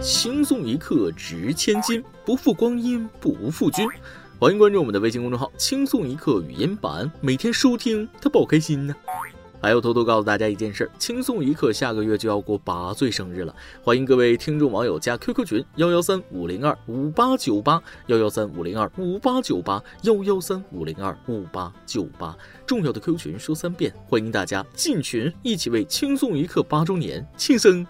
轻松一刻值千金，不负光阴不负君。欢迎关注我们的微信公众号“轻松一刻语音版”，每天收听他保开心呢。还要偷偷告诉大家一件事：轻松一刻下个月就要过八岁生日了，欢迎各位听众网友加 QQ 群幺幺三五零二五八九八幺幺三五零二五八九八幺幺三五零二五八九八。重要的 QQ 群说三遍，欢迎大家进群，一起为轻松一刻八周年庆生。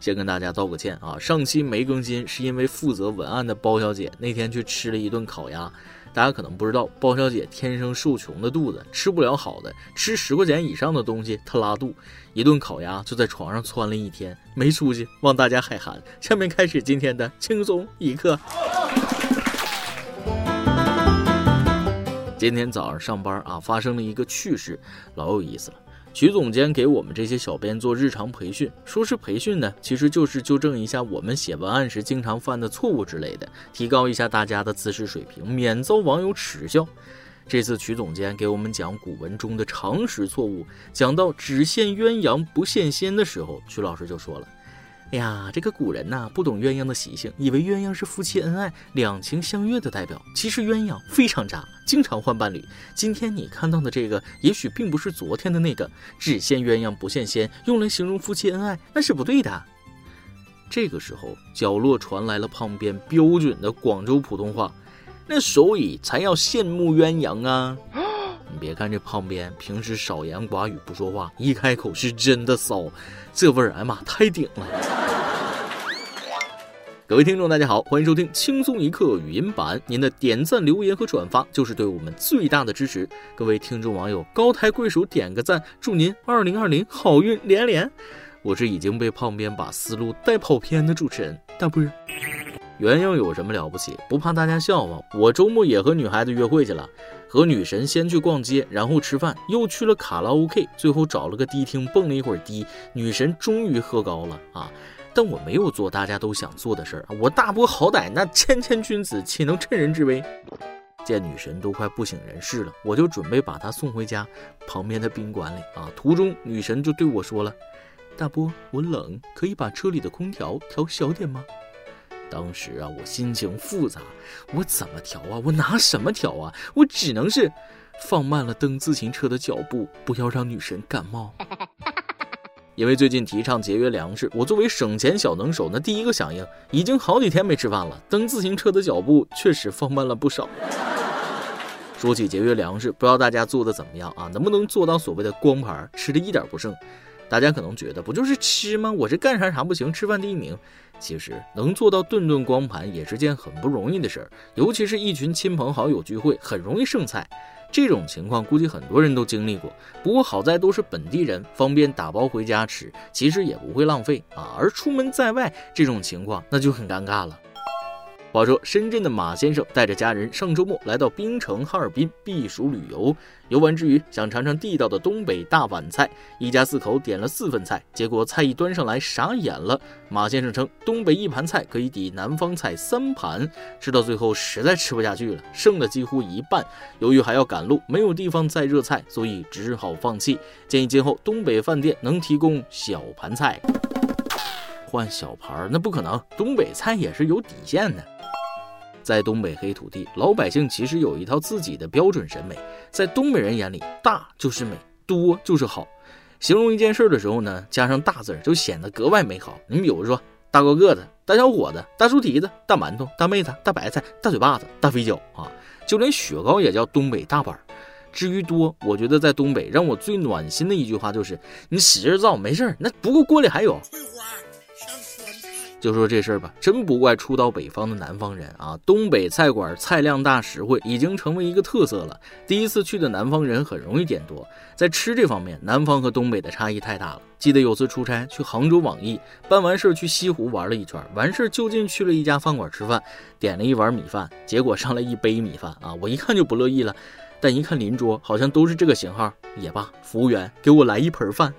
先跟大家道个歉啊，上期没更新是因为负责文案的包小姐那天去吃了一顿烤鸭。大家可能不知道，包小姐天生受穷的肚子，吃不了好的，吃十块钱以上的东西她拉肚。一顿烤鸭就在床上窜了一天，没出息，望大家海涵。下面开始今天的轻松一刻。今天早上上班啊，发生了一个趣事，老有意思了。曲总监给我们这些小编做日常培训，说是培训呢，其实就是纠正一下我们写文案时经常犯的错误之类的，提高一下大家的姿势水平，免遭网友耻笑。这次曲总监给我们讲古文中的常识错误，讲到只羡鸳鸯不羡仙的时候，曲老师就说了。哎呀，这个古人呐，不懂鸳鸯的习性，以为鸳鸯是夫妻恩爱、两情相悦的代表。其实鸳鸯非常渣，经常换伴侣。今天你看到的这个，也许并不是昨天的那个。只羡鸳鸯不羡仙，用来形容夫妻恩爱，那是不对的。这个时候，角落传来了旁边标准的广州普通话，那所以才要羡慕鸳鸯啊。你别看这胖边平时少言寡语不说话，一开口是真的骚，这味儿哎妈太顶了！各位听众，大家好，欢迎收听轻松一刻语音版。您的点赞、留言和转发就是对我们最大的支持。各位听众网友，高抬贵手点个赞，祝您二零二零好运连连。我是已经被胖边把思路带跑偏的主持人大波。鸳鸯有什么了不起？不怕大家笑话。我周末也和女孩子约会去了，和女神先去逛街，然后吃饭，又去了卡拉 OK，最后找了个迪厅蹦了一会儿迪。女神终于喝高了啊！但我没有做大家都想做的事儿啊！我大波好歹那谦谦君子，岂能趁人之危？见女神都快不省人事了，我就准备把她送回家旁边的宾馆里啊。途中女神就对我说了：“大波，我冷，可以把车里的空调调小点吗？”当时啊，我心情复杂，我怎么调啊？我拿什么调啊？我只能是放慢了蹬自行车的脚步，不要让女神感冒。因为最近提倡节约粮食，我作为省钱小能手，那第一个响应，已经好几天没吃饭了，蹬自行车的脚步确实放慢了不少。说起节约粮食，不知道大家做的怎么样啊？能不能做到所谓的光盘，吃的一点不剩？大家可能觉得不就是吃吗？我这干啥啥不行，吃饭第一名。其实能做到顿顿光盘也是件很不容易的事儿，尤其是一群亲朋好友聚会，很容易剩菜。这种情况估计很多人都经历过。不过好在都是本地人，方便打包回家吃，其实也不会浪费啊。而出门在外这种情况，那就很尴尬了。话说，深圳的马先生带着家人上周末来到冰城哈尔滨避暑旅游。游玩之余，想尝尝地道的东北大碗菜，一家四口点了四份菜，结果菜一端上来，傻眼了。马先生称，东北一盘菜可以抵南方菜三盘，吃到最后实在吃不下去了，剩了几乎一半。由于还要赶路，没有地方再热菜，所以只好放弃。建议今后东北饭店能提供小盘菜，换小盘儿那不可能，东北菜也是有底线的。在东北黑土地，老百姓其实有一套自己的标准审美。在东北人眼里，大就是美，多就是好。形容一件事的时候呢，加上大字儿就显得格外美好。你比如说，大高个子、大小伙子、大猪蹄子、大馒头、大妹子、大白菜、大嘴巴子、大肥脚啊，就连雪糕也叫东北大板儿。至于多，我觉得在东北让我最暖心的一句话就是：你使劲造没事儿那不过锅里还有。就说这事儿吧，真不怪初到北方的南方人啊！东北菜馆菜量大实惠，已经成为一个特色了。第一次去的南方人很容易点多，在吃这方面，南方和东北的差异太大了。记得有次出差去杭州网易，办完事儿去西湖玩了一圈，完事儿就近去了一家饭馆吃饭，点了一碗米饭，结果上来一杯米饭啊！我一看就不乐意了，但一看邻桌好像都是这个型号，也罢，服务员给我来一盆饭。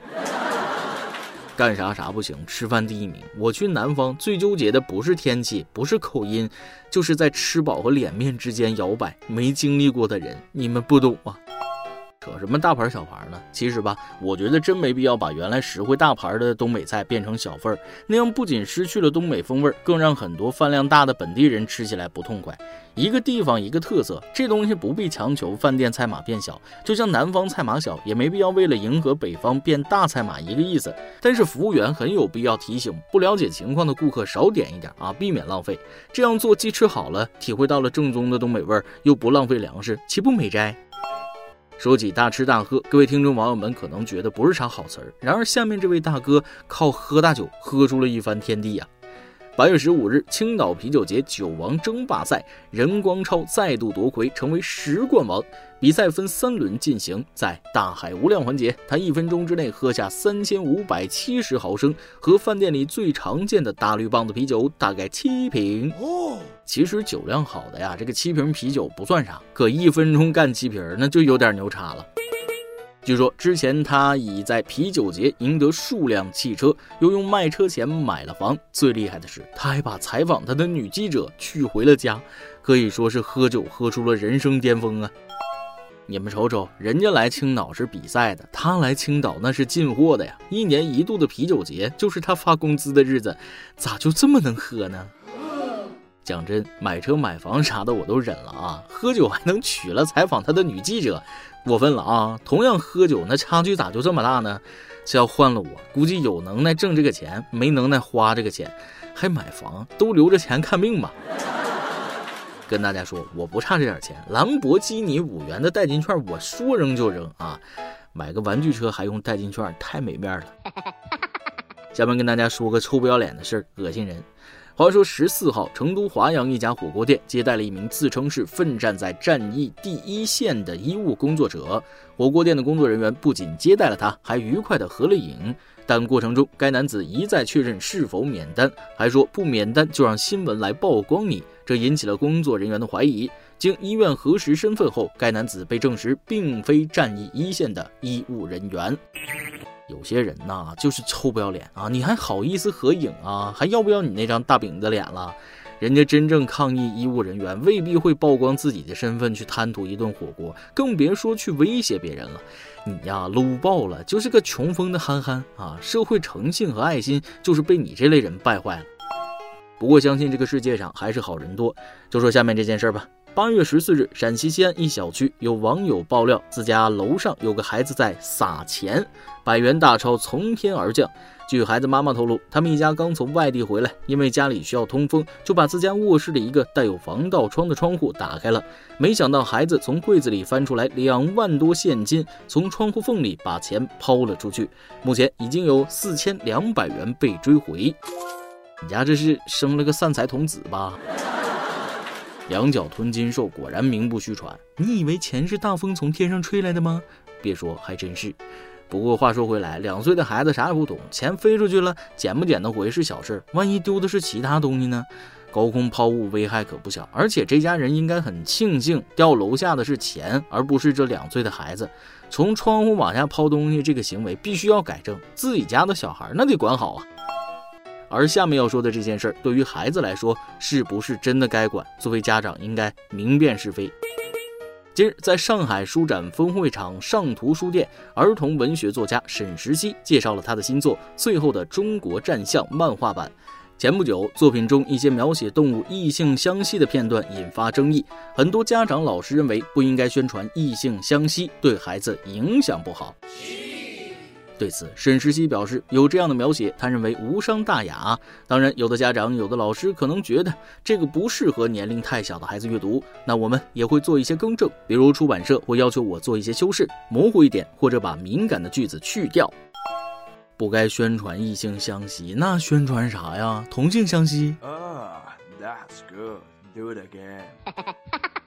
干啥啥不行，吃饭第一名。我去南方最纠结的不是天气，不是口音，就是在吃饱和脸面之间摇摆。没经历过的人，你们不懂啊。扯什么大牌小牌呢？其实吧，我觉得真没必要把原来实惠大牌的东北菜变成小份儿，那样不仅失去了东北风味，更让很多饭量大的本地人吃起来不痛快。一个地方一个特色，这东西不必强求饭店菜码变小，就像南方菜码小，也没必要为了迎合北方变大菜码一个意思。但是服务员很有必要提醒不了解情况的顾客少点一点啊，避免浪费。这样做既吃好了，体会到了正宗的东北味儿，又不浪费粮食，岂不美哉？说起大吃大喝，各位听众网友们可能觉得不是啥好词儿。然而，下面这位大哥靠喝大酒喝出了一番天地呀！八月十五日，青岛啤酒节酒王争霸赛，任光超再度夺魁，成为十冠王。比赛分三轮进行，在大海无量环节，他一分钟之内喝下三千五百七十毫升，和饭店里最常见的大绿棒子啤酒大概七瓶。哦，其实酒量好的呀，这个七瓶啤酒不算啥，可一分钟干七瓶，那就有点牛叉了。据说之前他已在啤酒节赢得数辆汽车，又用卖车钱买了房。最厉害的是，他还把采访他的女记者娶回了家，可以说是喝酒喝出了人生巅峰啊！你们瞅瞅，人家来青岛是比赛的，他来青岛那是进货的呀！一年一度的啤酒节就是他发工资的日子，咋就这么能喝呢？讲真，买车买房啥的我都忍了啊，喝酒还能娶了采访他的女记者。过分了啊！同样喝酒，那差距咋就这么大呢？这要换了我，估计有能耐挣这个钱，没能耐花这个钱，还买房，都留着钱看病吧。跟大家说，我不差这点钱，兰博基尼五元的代金券，我说扔就扔啊！买个玩具车还用代金券，太没面了。下面跟大家说个臭不要脸的事儿，恶心人。话说十四号，成都华阳一家火锅店接待了一名自称是奋战在战役第一线的医务工作者。火锅店的工作人员不仅接待了他，还愉快的合了影。但过程中，该男子一再确认是否免单，还说不免单就让新闻来曝光你，这引起了工作人员的怀疑。经医院核实身份后，该男子被证实并非战役一线的医务人员。有些人呐，就是臭不要脸啊！你还好意思合影啊？还要不要你那张大饼子脸了？人家真正抗疫医务人员未必会曝光自己的身份去贪图一顿火锅，更别说去威胁别人了。你呀，low 爆了，就是个穷疯的憨憨啊！社会诚信和爱心就是被你这类人败坏了。不过相信这个世界上还是好人多。就说下面这件事吧。八月十四日，陕西西安一小区有网友爆料，自家楼上有个孩子在撒钱，百元大钞从天而降。据孩子妈妈透露，他们一家刚从外地回来，因为家里需要通风，就把自家卧室的一个带有防盗窗的窗户打开了。没想到孩子从柜子里翻出来两万多现金，从窗户缝里把钱抛了出去。目前已经有四千两百元被追回。你家这是生了个散财童子吧？两脚吞金兽，果然名不虚传。你以为钱是大风从天上吹来的吗？别说，还真是。不过话说回来，两岁的孩子啥也不懂，钱飞出去了，捡不捡得回是小事，万一丢的是其他东西呢？高空抛物危害可不小。而且这家人应该很庆幸掉楼下的是钱，而不是这两岁的孩子。从窗户往下抛东西这个行为必须要改正，自己家的小孩那得管好啊。而下面要说的这件事儿，对于孩子来说，是不是真的该管？作为家长，应该明辨是非。今日，在上海书展分会场上图书店，儿童文学作家沈石溪介绍了他的新作《最后的中国战象》漫画版。前不久，作品中一些描写动物异性相吸的片段引发争议，很多家长、老师认为不应该宣传异性相吸，对孩子影响不好。对此，沈石溪表示，有这样的描写，他认为无伤大雅。当然，有的家长、有的老师可能觉得这个不适合年龄太小的孩子阅读，那我们也会做一些更正，比如出版社会要求我做一些修饰，模糊一点，或者把敏感的句子去掉。不该宣传异性相吸，那宣传啥呀？同性相吸？啊，That's good. Do it again.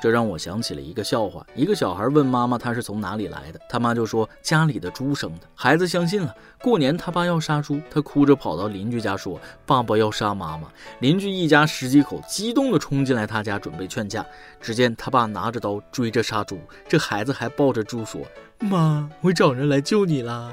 这让我想起了一个笑话：一个小孩问妈妈他是从哪里来的，他妈就说家里的猪生的。孩子相信了。过年他爸要杀猪，他哭着跑到邻居家说爸爸要杀妈妈。邻居一家十几口激动地冲进来他家准备劝架，只见他爸拿着刀追着杀猪，这孩子还抱着猪说：“妈，我找人来救你啦。”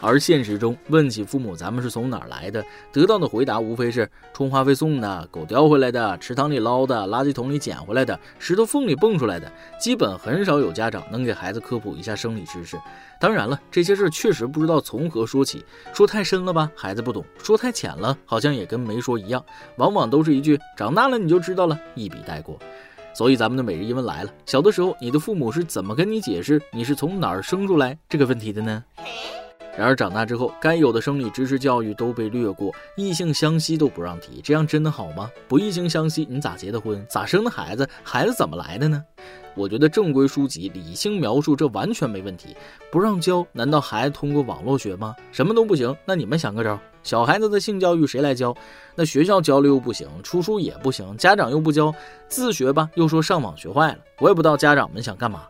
而现实中，问起父母咱们是从哪儿来的，得到的回答无非是充话费送的、狗叼回来的、池塘里捞的、垃圾桶里捡回来的、石头缝里蹦出来的，基本很少有家长能给孩子科普一下生理知识。当然了，这些事儿确实不知道从何说起，说太深了吧，孩子不懂；说太浅了，好像也跟没说一样。往往都是一句“长大了你就知道了”，一笔带过。所以咱们的每日一问来了：小的时候，你的父母是怎么跟你解释你是从哪儿生出来这个问题的呢？然而长大之后，该有的生理知识教育都被略过，异性相吸都不让提，这样真的好吗？不异性相吸，你咋结的婚？咋生的孩子？孩子怎么来的呢？我觉得正规书籍理性描述这完全没问题，不让教，难道孩子通过网络学吗？什么都不行，那你们想个招？小孩子的性教育谁来教？那学校教了又不行，出书也不行，家长又不教，自学吧，又说上网学坏了，我也不知道家长们想干嘛。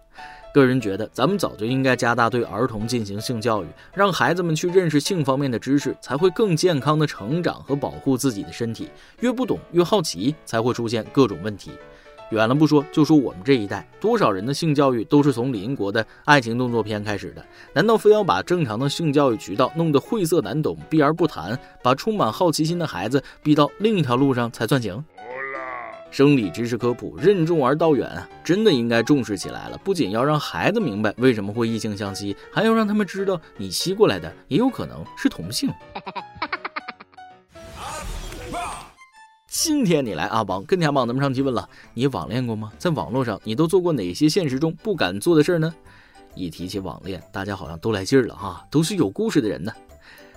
个人觉得，咱们早就应该加大对儿童进行性教育，让孩子们去认识性方面的知识，才会更健康的成长和保护自己的身体。越不懂越好奇，才会出现各种问题。远了不说，就说我们这一代，多少人的性教育都是从邻国的爱情动作片开始的？难道非要把正常的性教育渠道弄得晦涩难懂、避而不谈，把充满好奇心的孩子逼到另一条路上才算行？生理知识科普任重而道远啊，真的应该重视起来了。不仅要让孩子明白为什么会异性相吸，还要让他们知道，你吸过来的也有可能是同性。今天你来阿王跟天榜咱们上期问了，你网恋过吗？在网络上你都做过哪些现实中不敢做的事呢？一提起网恋，大家好像都来劲儿了哈，都是有故事的人呢。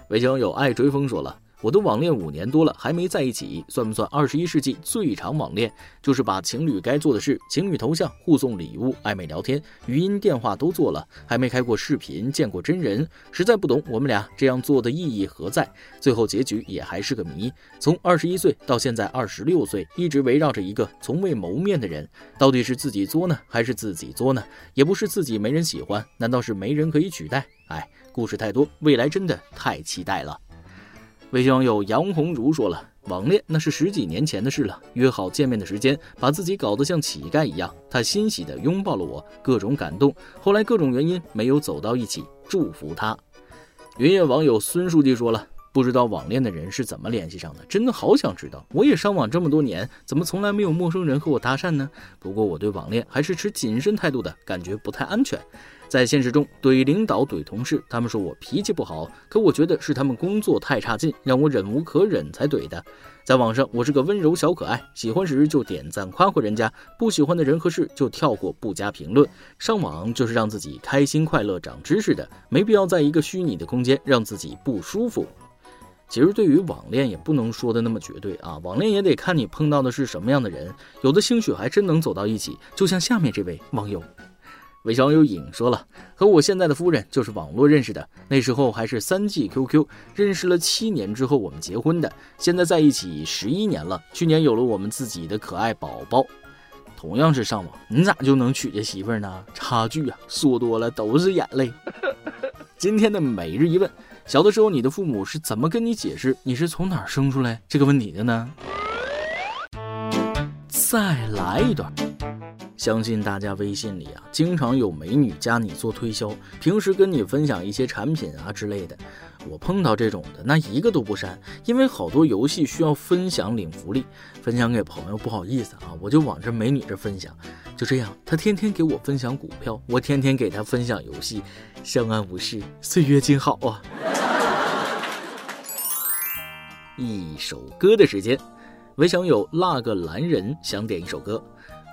微信有爱追风说了。我都网恋五年多了，还没在一起，算不算二十一世纪最长网恋？就是把情侣该做的事，情侣头像、互送礼物、暧昧聊天、语音电话都做了，还没开过视频，见过真人，实在不懂我们俩这样做的意义何在。最后结局也还是个谜。从二十一岁到现在二十六岁，一直围绕着一个从未谋面的人，到底是自己作呢，还是自己作呢？也不是自己没人喜欢，难道是没人可以取代？哎，故事太多，未来真的太期待了。微信网友杨红茹说了：“网恋那是十几年前的事了，约好见面的时间，把自己搞得像乞丐一样。他欣喜地拥抱了我，各种感动。后来各种原因没有走到一起，祝福他。”云夜网友孙书记说了：“不知道网恋的人是怎么联系上的，真的好想知道。我也上网这么多年，怎么从来没有陌生人和我搭讪呢？不过我对网恋还是持谨慎态度的，感觉不太安全。”在现实中怼领导怼同事，他们说我脾气不好，可我觉得是他们工作太差劲，让我忍无可忍才怼的。在网上，我是个温柔小可爱，喜欢时就点赞夸夸人家，不喜欢的人和事就跳过不加评论。上网就是让自己开心快乐、长知识的，没必要在一个虚拟的空间让自己不舒服。其实对于网恋也不能说的那么绝对啊，网恋也得看你碰到的是什么样的人，有的兴许还真能走到一起，就像下面这位网友。韦小友影说了，和我现在的夫人就是网络认识的，那时候还是三 G QQ，认识了七年之后我们结婚的，现在在一起十一年了，去年有了我们自己的可爱宝宝。同样是上网，你咋就能娶这媳妇儿呢？差距啊，说多了都是眼泪。今天的每日一问：小的时候你的父母是怎么跟你解释你是从哪儿生出来这个问题的呢？再来一段。相信大家微信里啊，经常有美女加你做推销，平时跟你分享一些产品啊之类的。我碰到这种的，那一个都不删，因为好多游戏需要分享领福利，分享给朋友不好意思啊，我就往这美女这分享。就这样，她天天给我分享股票，我天天给她分享游戏，相安无事，岁月静好啊。一首歌的时间，唯想有那个男人想点一首歌。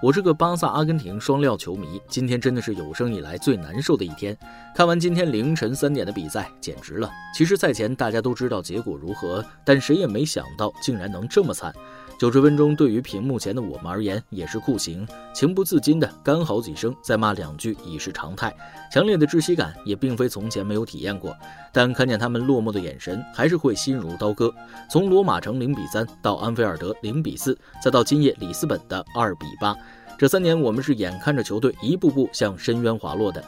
我是个巴萨阿根廷双料球迷，今天真的是有生以来最难受的一天。看完今天凌晨三点的比赛，简直了。其实赛前大家都知道结果如何，但谁也没想到竟然能这么惨。九十分钟对于屏幕前的我们而言也是酷刑，情不自禁的干嚎几声，再骂两句已是常态。强烈的窒息感也并非从前没有体验过，但看见他们落寞的眼神，还是会心如刀割。从罗马城零比三到安菲尔德零比四，再到今夜里斯本的二比八。这三年，我们是眼看着球队一步步向深渊滑落的。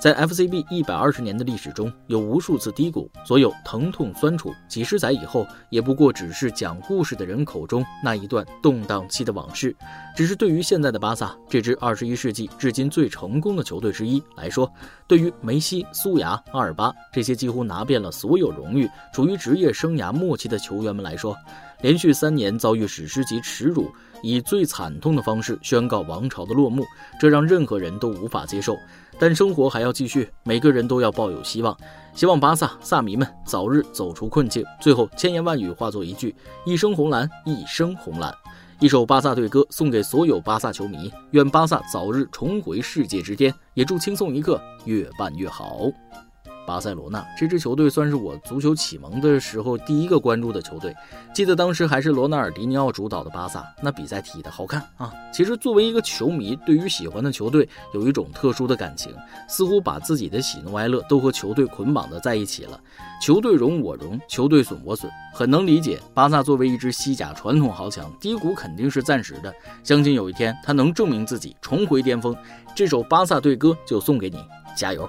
在 FCB 一百二十年的历史中，有无数次低谷，所有疼痛酸楚，几十载以后，也不过只是讲故事的人口中那一段动荡期的往事。只是对于现在的巴萨这支二十一世纪至今最成功的球队之一来说，对于梅西、苏牙、阿尔巴这些几乎拿遍了所有荣誉、处于职业生涯末期的球员们来说，连续三年遭遇史诗级耻辱，以最惨痛的方式宣告王朝的落幕，这让任何人都无法接受。但生活还要继续，每个人都要抱有希望，希望巴萨萨迷们早日走出困境。最后，千言万语化作一句：一生红蓝，一生红蓝。一首巴萨队歌送给所有巴萨球迷，愿巴萨早日重回世界之巅，也祝轻松一刻越办越好。巴塞罗那这支球队算是我足球启蒙的时候第一个关注的球队。记得当时还是罗纳尔迪尼奥主导的巴萨，那比赛踢的好看啊！其实作为一个球迷，对于喜欢的球队有一种特殊的感情，似乎把自己的喜怒哀乐都和球队捆绑的在一起了。球队荣我荣，球队损我损，很能理解。巴萨作为一支西甲传统豪强，低谷肯定是暂时的，相信有一天他能证明自己，重回巅峰。这首巴萨队歌就送给你，加油！